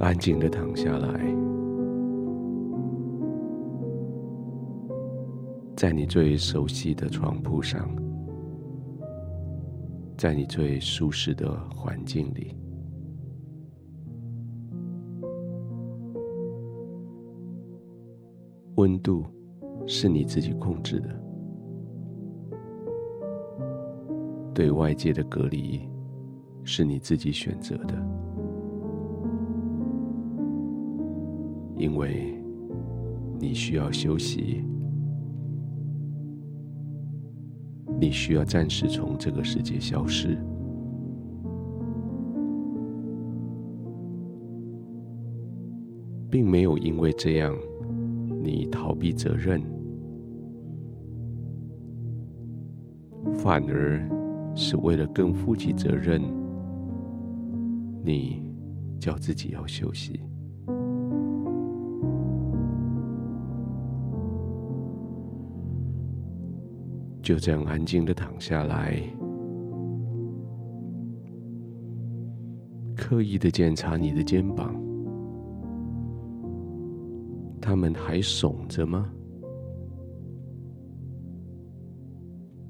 安静的躺下来，在你最熟悉的床铺上，在你最舒适的环境里，温度是你自己控制的，对外界的隔离是你自己选择的，因为你需要休息。你需要暂时从这个世界消失，并没有因为这样你逃避责任，反而是为了更负起责任，你叫自己要休息。就这样安静的躺下来，刻意的检查你的肩膀，他们还耸着吗？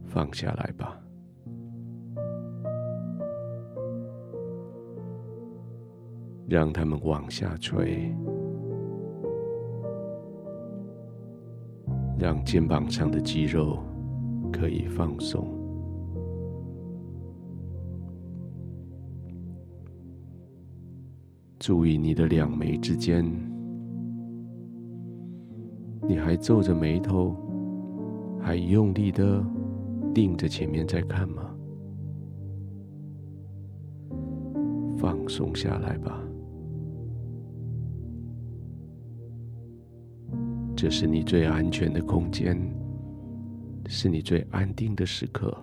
放下来吧，让他们往下垂，让肩膀上的肌肉。可以放松，注意你的两眉之间，你还皱着眉头，还用力的盯着前面在看吗？放松下来吧，这是你最安全的空间。是你最安定的时刻，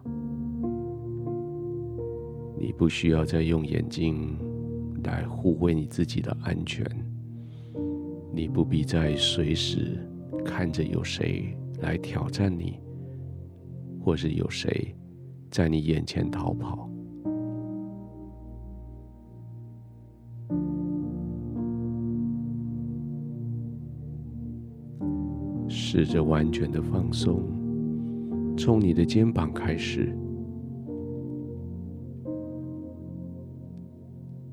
你不需要再用眼睛来护卫你自己的安全，你不必再随时看着有谁来挑战你，或是有谁在你眼前逃跑。试着完全的放松。从你的肩膀开始，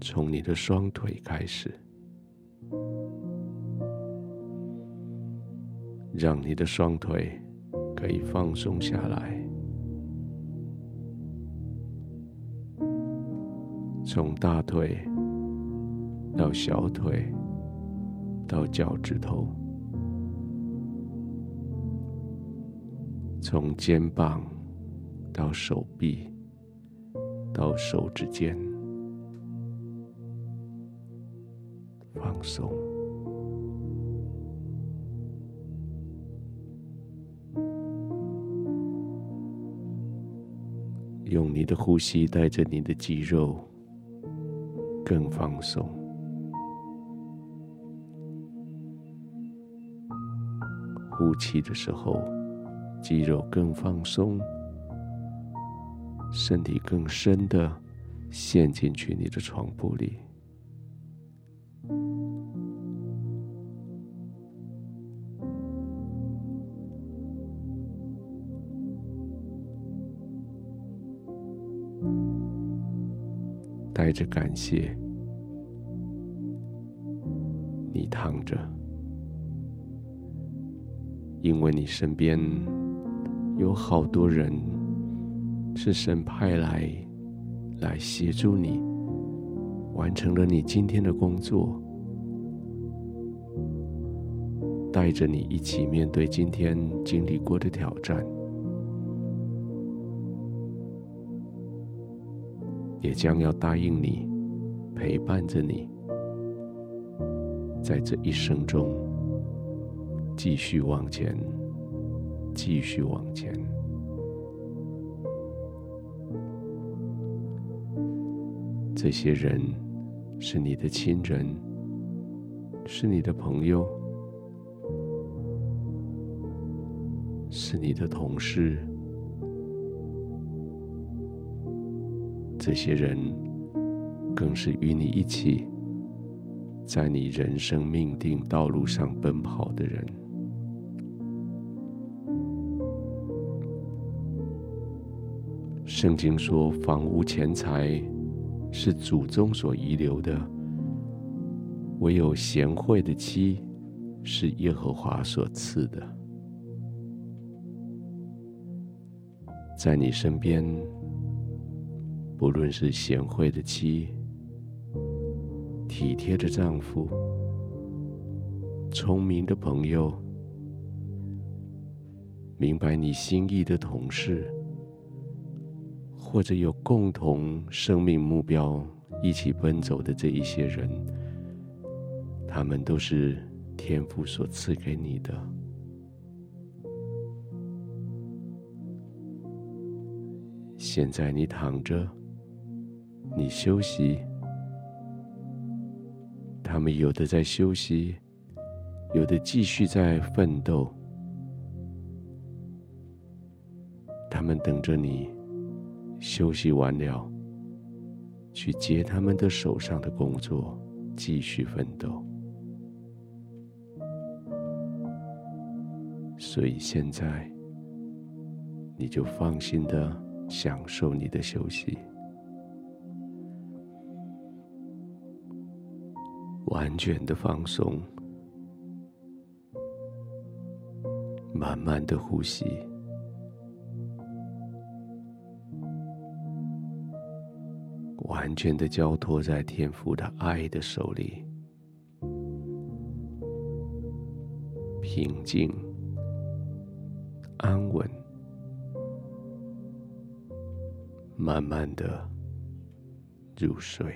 从你的双腿开始，让你的双腿可以放松下来，从大腿到小腿到脚趾头。从肩膀到手臂，到手指尖，放松，用你的呼吸带着你的肌肉更放松，呼气的时候。肌肉更放松，身体更深的陷进去你的床铺里，带着感谢，你躺着，因为你身边。有好多人是神派来来协助你，完成了你今天的工作，带着你一起面对今天经历过的挑战，也将要答应你，陪伴着你，在这一生中继续往前。继续往前。这些人是你的亲人，是你的朋友，是你的同事。这些人更是与你一起在你人生命定道路上奔跑的人。圣经说，房屋钱财是祖宗所遗留的，唯有贤惠的妻是耶和华所赐的。在你身边，不论是贤惠的妻、体贴的丈夫、聪明的朋友、明白你心意的同事。或者有共同生命目标一起奔走的这一些人，他们都是天父所赐给你的。现在你躺着，你休息，他们有的在休息，有的继续在奋斗，他们等着你。休息完了，去接他们的手上的工作，继续奋斗。所以现在，你就放心的享受你的休息，完全的放松，慢慢的呼吸。完全的交托在天父的爱的手里，平静、安稳，慢慢的入睡。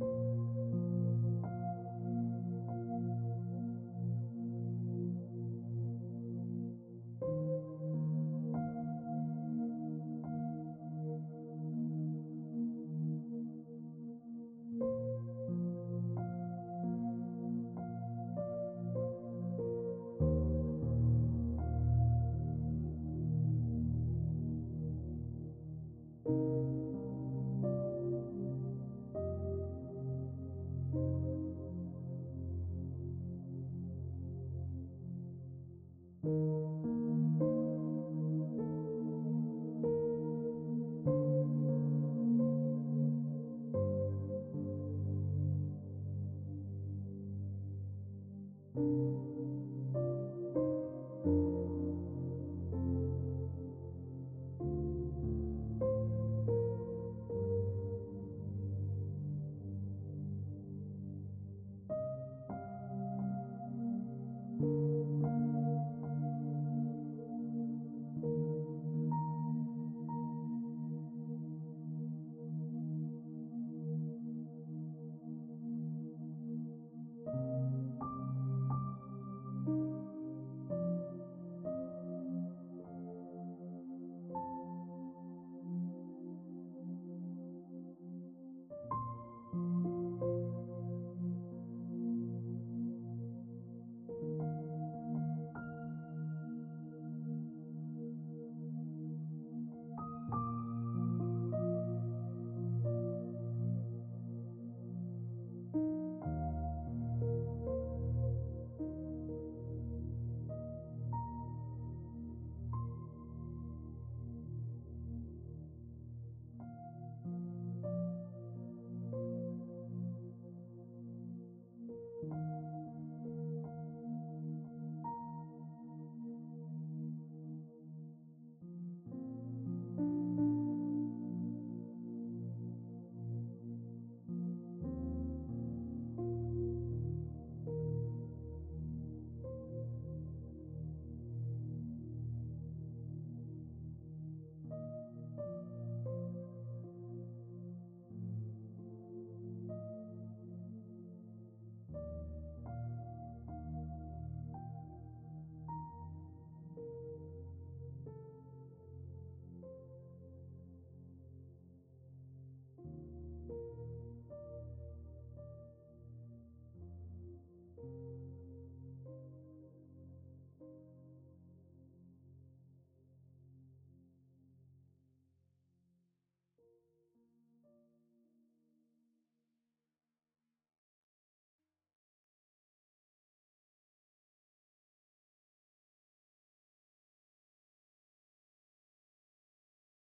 you